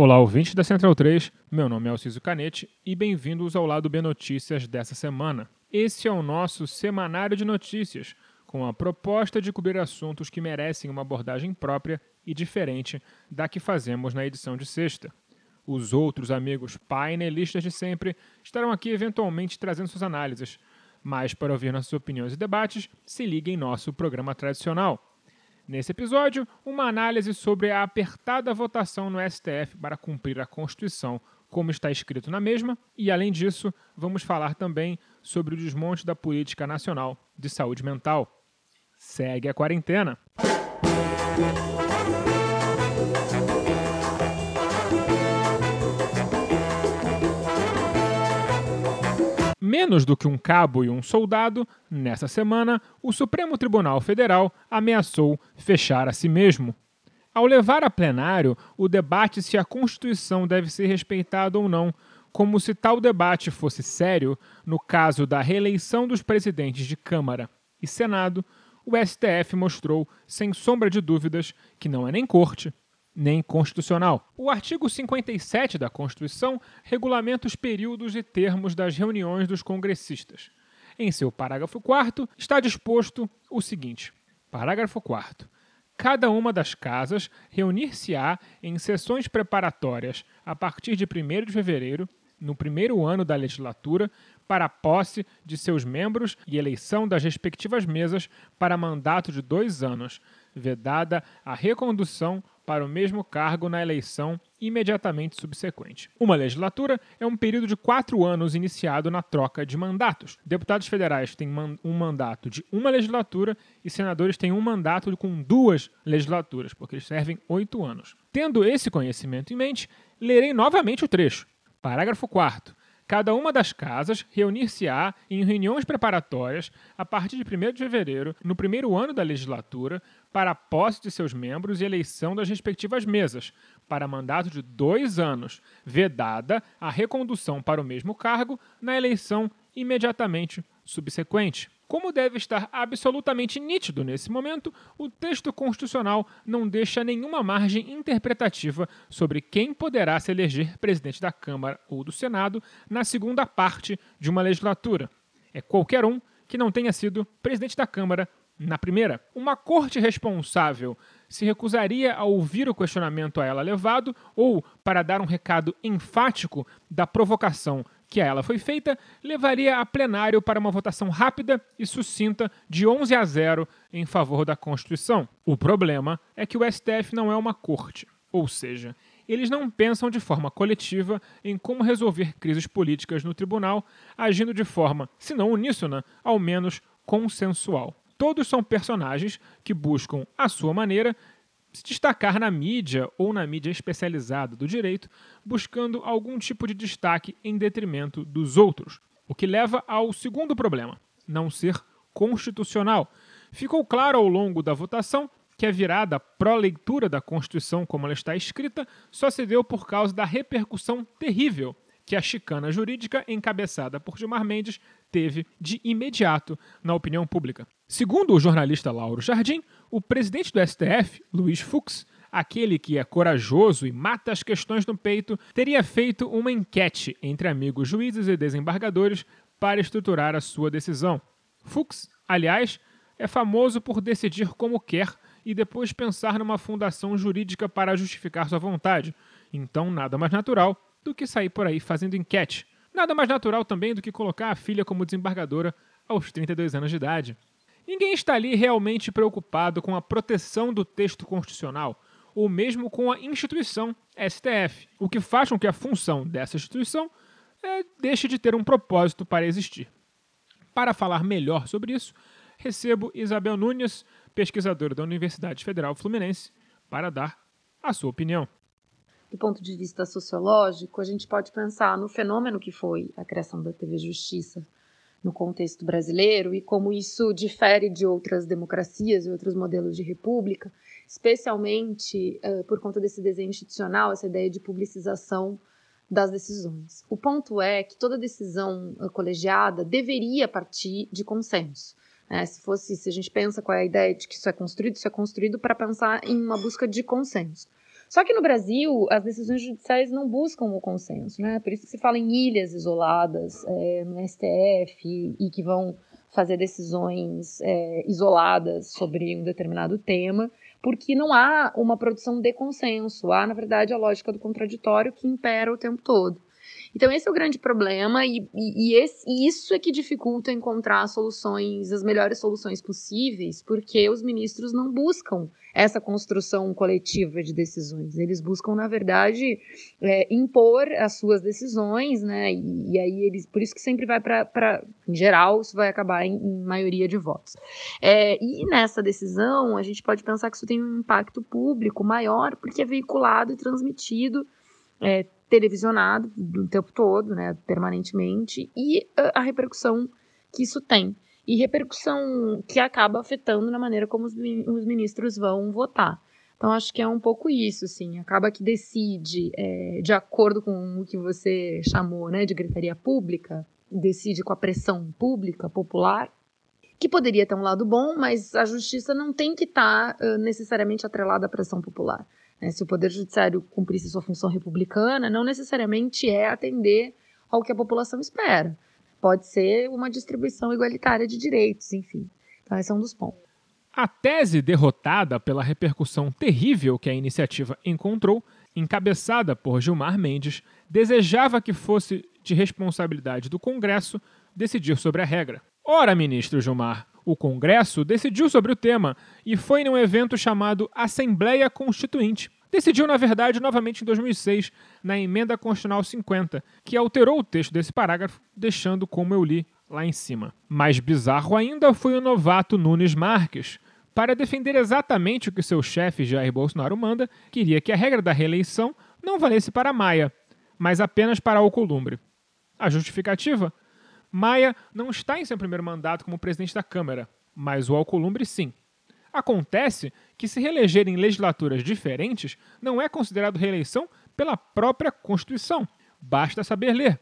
Olá, ouvintes da Central 3. Meu nome é Alciso Canete e bem-vindos ao Lado B Notícias dessa semana. Esse é o nosso semanário de notícias, com a proposta de cobrir assuntos que merecem uma abordagem própria e diferente da que fazemos na edição de sexta. Os outros amigos painelistas de sempre estarão aqui eventualmente trazendo suas análises, mas para ouvir nossas opiniões e debates, se ligue em nosso programa tradicional. Nesse episódio, uma análise sobre a apertada votação no STF para cumprir a Constituição, como está escrito na mesma, e além disso, vamos falar também sobre o desmonte da política nacional de saúde mental. Segue a quarentena. Menos do que um cabo e um soldado, nessa semana, o Supremo Tribunal Federal ameaçou fechar a si mesmo. Ao levar a plenário o debate se a Constituição deve ser respeitada ou não, como se tal debate fosse sério no caso da reeleição dos presidentes de Câmara e Senado, o STF mostrou, sem sombra de dúvidas, que não é nem corte, nem constitucional. O artigo 57 da Constituição regulamenta os períodos e termos das reuniões dos congressistas. Em seu parágrafo 4 está disposto o seguinte: Parágrafo 4 cada uma das casas reunir-se-á em sessões preparatórias a partir de 1 de fevereiro, no primeiro ano da legislatura, para a posse de seus membros e eleição das respectivas mesas para mandato de dois anos, vedada a recondução para o mesmo cargo na eleição imediatamente subsequente. Uma legislatura é um período de quatro anos iniciado na troca de mandatos. Deputados federais têm um mandato de uma legislatura e senadores têm um mandato com duas legislaturas, porque eles servem oito anos. Tendo esse conhecimento em mente, lerei novamente o trecho. Parágrafo 4. Cada uma das casas reunir-se-á em reuniões preparatórias a partir de 1 de fevereiro, no primeiro ano da legislatura, para a posse de seus membros e eleição das respectivas mesas, para mandato de dois anos, vedada a recondução para o mesmo cargo na eleição imediatamente subsequente. Como deve estar absolutamente nítido nesse momento, o texto constitucional não deixa nenhuma margem interpretativa sobre quem poderá se eleger presidente da Câmara ou do Senado na segunda parte de uma legislatura. É qualquer um que não tenha sido presidente da Câmara na primeira. Uma corte responsável se recusaria a ouvir o questionamento a ela levado ou, para dar um recado enfático da provocação que a ela foi feita, levaria a plenário para uma votação rápida e sucinta de 11 a 0 em favor da Constituição. O problema é que o STF não é uma corte, ou seja, eles não pensam de forma coletiva em como resolver crises políticas no tribunal, agindo de forma, se não uníssona, ao menos consensual. Todos são personagens que buscam, à sua maneira, se destacar na mídia ou na mídia especializada do direito, buscando algum tipo de destaque em detrimento dos outros. O que leva ao segundo problema: não ser constitucional. Ficou claro ao longo da votação que a virada pró-leitura da Constituição como ela está escrita só se deu por causa da repercussão terrível que a chicana jurídica encabeçada por Gilmar Mendes teve de imediato na opinião pública. Segundo o jornalista Lauro Jardim, o presidente do STF, Luiz Fux, aquele que é corajoso e mata as questões no peito, teria feito uma enquete entre amigos juízes e desembargadores para estruturar a sua decisão. Fux, aliás, é famoso por decidir como quer e depois pensar numa fundação jurídica para justificar sua vontade. Então, nada mais natural do que sair por aí fazendo enquete. Nada mais natural também do que colocar a filha como desembargadora aos 32 anos de idade. Ninguém está ali realmente preocupado com a proteção do texto constitucional, ou mesmo com a instituição STF, o que faz com que a função dessa instituição é, deixe de ter um propósito para existir. Para falar melhor sobre isso, recebo Isabel Nunes, pesquisadora da Universidade Federal Fluminense, para dar a sua opinião. Do ponto de vista sociológico, a gente pode pensar no fenômeno que foi a criação da TV Justiça no contexto brasileiro e como isso difere de outras democracias e outros modelos de república, especialmente uh, por conta desse desenho institucional, essa ideia de publicização das decisões. O ponto é que toda decisão uh, colegiada deveria partir de consenso. Né? Se fosse, se a gente pensa qual é a ideia de que isso é construído, isso é construído para pensar em uma busca de consenso. Só que no Brasil, as decisões judiciais não buscam o consenso, né? Por isso que se fala em ilhas isoladas é, no STF e que vão fazer decisões é, isoladas sobre um determinado tema, porque não há uma produção de consenso, há, na verdade, a lógica do contraditório que impera o tempo todo. Então, esse é o grande problema, e, e, e, esse, e, isso é que dificulta encontrar soluções, as melhores soluções possíveis, porque os ministros não buscam essa construção coletiva de decisões. Eles buscam, na verdade, é, impor as suas decisões, né? E, e, aí eles, por isso que sempre vai para, em geral, isso vai acabar em, em maioria de votos. É, e nessa decisão, a gente pode pensar que isso tem um impacto público maior, porque é veiculado e transmitido. É, televisionado o tempo todo, né, permanentemente, e a, repercussão que isso tem. E repercussão que acaba afetando na maneira como os, os ministros vão votar. Então, acho que é um pouco isso, assim. Acaba que decide, é, de acordo com o que você chamou né, de gritaria pública, decide com a pressão pública, popular, que poderia ter um lado bom, mas a justiça não tem que estar tá, uh, necessariamente atrelada à pressão popular. Né? Se o Poder Judiciário cumprisse sua função republicana, não necessariamente é atender ao que a população espera. Pode ser uma distribuição igualitária de direitos, enfim. Então, esse é um dos pontos. A tese derrotada pela repercussão terrível que a iniciativa encontrou, encabeçada por Gilmar Mendes, desejava que fosse de responsabilidade do Congresso decidir sobre a regra. Ora, ministro Gilmar, o Congresso decidiu sobre o tema e foi num evento chamado Assembleia Constituinte. Decidiu, na verdade, novamente em 2006, na Emenda Constitucional 50, que alterou o texto desse parágrafo, deixando como eu li lá em cima. Mais bizarro ainda foi o novato Nunes Marques, para defender exatamente o que seu chefe Jair Bolsonaro manda, queria que a regra da reeleição não valesse para Maia, mas apenas para Alcolumbre. A justificativa? Maia não está em seu primeiro mandato como presidente da Câmara, mas o Alcolumbre sim. Acontece que se reeleger em legislaturas diferentes não é considerado reeleição pela própria Constituição. Basta saber ler.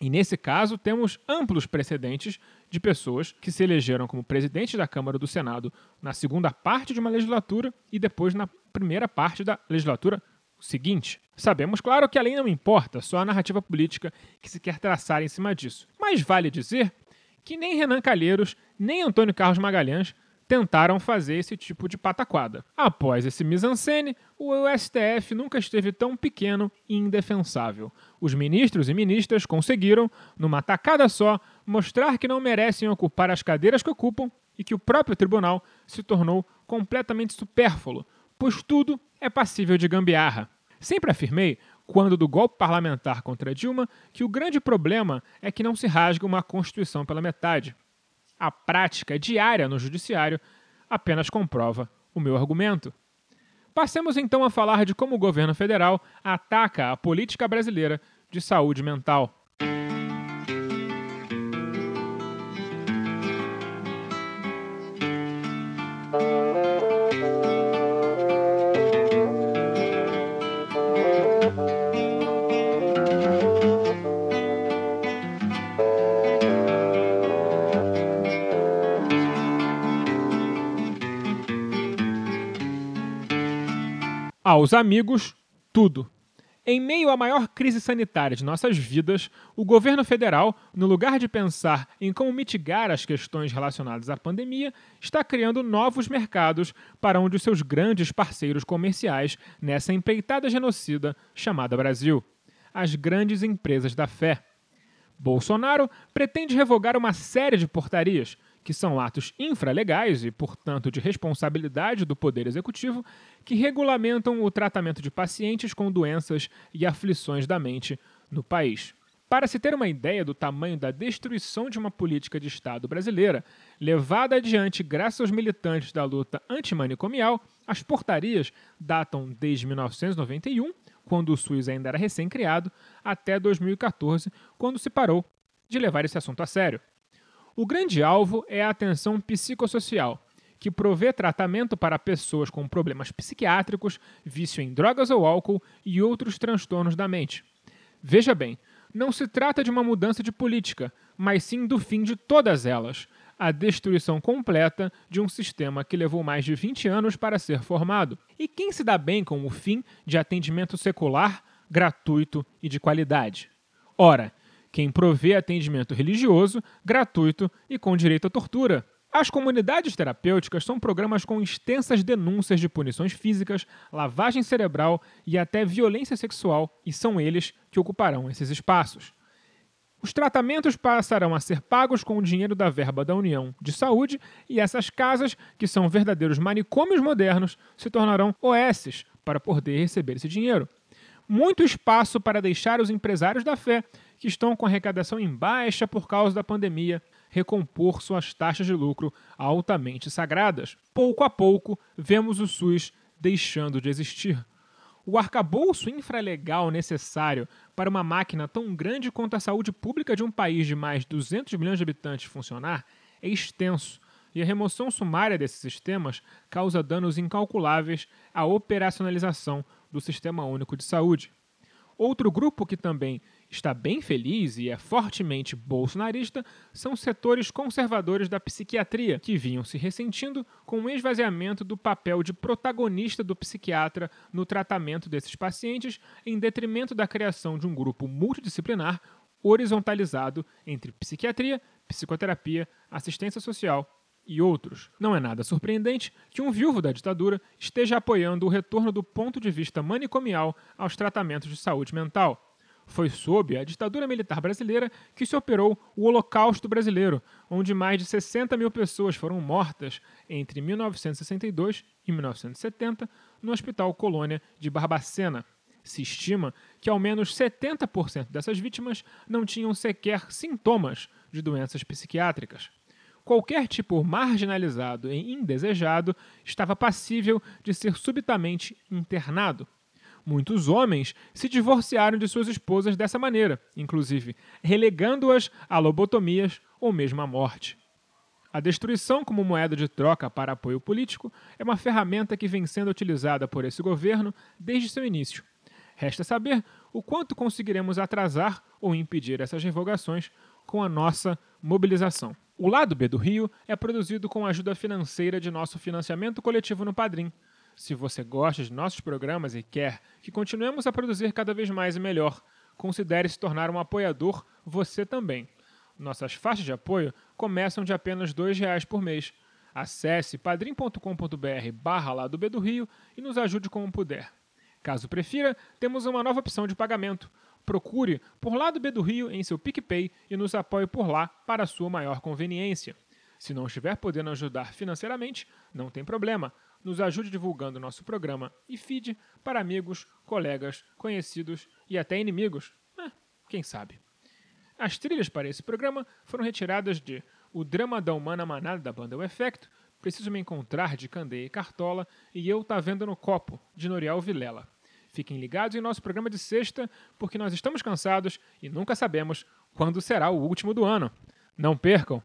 E nesse caso, temos amplos precedentes de pessoas que se elegeram como presidente da Câmara ou do Senado na segunda parte de uma legislatura e depois na primeira parte da legislatura seguinte. Sabemos, claro, que a lei não importa, só a narrativa política que se quer traçar em cima disso. Mas vale dizer que nem Renan Calheiros, nem Antônio Carlos Magalhães tentaram fazer esse tipo de pataquada. Após esse mise-en-scène, o STF nunca esteve tão pequeno e indefensável. Os ministros e ministras conseguiram, numa tacada só, mostrar que não merecem ocupar as cadeiras que ocupam e que o próprio tribunal se tornou completamente supérfluo, pois tudo é passível de gambiarra. Sempre afirmei, quando do golpe parlamentar contra Dilma, que o grande problema é que não se rasga uma Constituição pela metade. A prática diária no Judiciário apenas comprova o meu argumento. Passemos então a falar de como o governo federal ataca a política brasileira de saúde mental. Aos amigos, tudo. Em meio à maior crise sanitária de nossas vidas, o governo federal, no lugar de pensar em como mitigar as questões relacionadas à pandemia, está criando novos mercados para um de seus grandes parceiros comerciais nessa empreitada genocida chamada Brasil: as grandes empresas da fé. Bolsonaro pretende revogar uma série de portarias, que são atos infralegais e, portanto, de responsabilidade do Poder Executivo, que regulamentam o tratamento de pacientes com doenças e aflições da mente no país. Para se ter uma ideia do tamanho da destruição de uma política de Estado brasileira, levada adiante graças aos militantes da luta antimanicomial, as portarias datam desde 1991, quando o SUS ainda era recém-criado, até 2014, quando se parou de levar esse assunto a sério. O grande alvo é a atenção psicossocial, que provê tratamento para pessoas com problemas psiquiátricos, vício em drogas ou álcool e outros transtornos da mente. Veja bem, não se trata de uma mudança de política, mas sim do fim de todas elas. a destruição completa de um sistema que levou mais de 20 anos para ser formado. E quem se dá bem com o fim de atendimento secular, gratuito e de qualidade? Ora, quem provê atendimento religioso, gratuito e com direito à tortura. As comunidades terapêuticas são programas com extensas denúncias de punições físicas, lavagem cerebral e até violência sexual, e são eles que ocuparão esses espaços. Os tratamentos passarão a ser pagos com o dinheiro da verba da União de Saúde e essas casas, que são verdadeiros manicômios modernos, se tornarão OSs para poder receber esse dinheiro. Muito espaço para deixar os empresários da fé, que estão com arrecadação em baixa por causa da pandemia, recompor suas taxas de lucro altamente sagradas. Pouco a pouco, vemos o SUS deixando de existir. O arcabouço infralegal necessário para uma máquina tão grande quanto a saúde pública de um país de mais de 200 milhões de habitantes funcionar é extenso, e a remoção sumária desses sistemas causa danos incalculáveis à operacionalização do Sistema Único de Saúde. Outro grupo que também está bem feliz e é fortemente bolsonarista são setores conservadores da psiquiatria, que vinham se ressentindo com o esvaziamento do papel de protagonista do psiquiatra no tratamento desses pacientes, em detrimento da criação de um grupo multidisciplinar horizontalizado entre psiquiatria, psicoterapia, assistência social e outros. Não é nada surpreendente que um viúvo da ditadura esteja apoiando o retorno do ponto de vista manicomial aos tratamentos de saúde mental. Foi sob a ditadura militar brasileira que se operou o Holocausto Brasileiro, onde mais de 60 mil pessoas foram mortas entre 1962 e 1970 no Hospital Colônia de Barbacena. Se estima que ao menos 70% dessas vítimas não tinham sequer sintomas de doenças psiquiátricas qualquer tipo marginalizado e indesejado estava passível de ser subitamente internado. Muitos homens se divorciaram de suas esposas dessa maneira, inclusive relegando-as a lobotomias ou mesmo à morte. A destruição como moeda de troca para apoio político é uma ferramenta que vem sendo utilizada por esse governo desde seu início. Resta saber o quanto conseguiremos atrasar ou impedir essas revogações com a nossa mobilização. O lado B do Rio é produzido com a ajuda financeira de nosso financiamento coletivo no Padrim. Se você gosta de nossos programas e quer que continuemos a produzir cada vez mais e melhor, considere se tornar um apoiador você também. Nossas faixas de apoio começam de apenas R$ reais por mês. Acesse padrim.com.br barra Lado B do Rio e nos ajude como puder. Caso prefira, temos uma nova opção de pagamento – Procure por Lado B do Rio em seu PicPay e nos apoie por lá para sua maior conveniência. Se não estiver podendo ajudar financeiramente, não tem problema. Nos ajude divulgando nosso programa e feed para amigos, colegas, conhecidos e até inimigos. Eh, quem sabe? As trilhas para esse programa foram retiradas de O Drama da Humana Manada da banda O Efecto, Preciso Me Encontrar de Candeia e Cartola e Eu Tá Vendo no Copo, de Noriel Vilela. Fiquem ligados em nosso programa de sexta, porque nós estamos cansados e nunca sabemos quando será o último do ano. Não percam!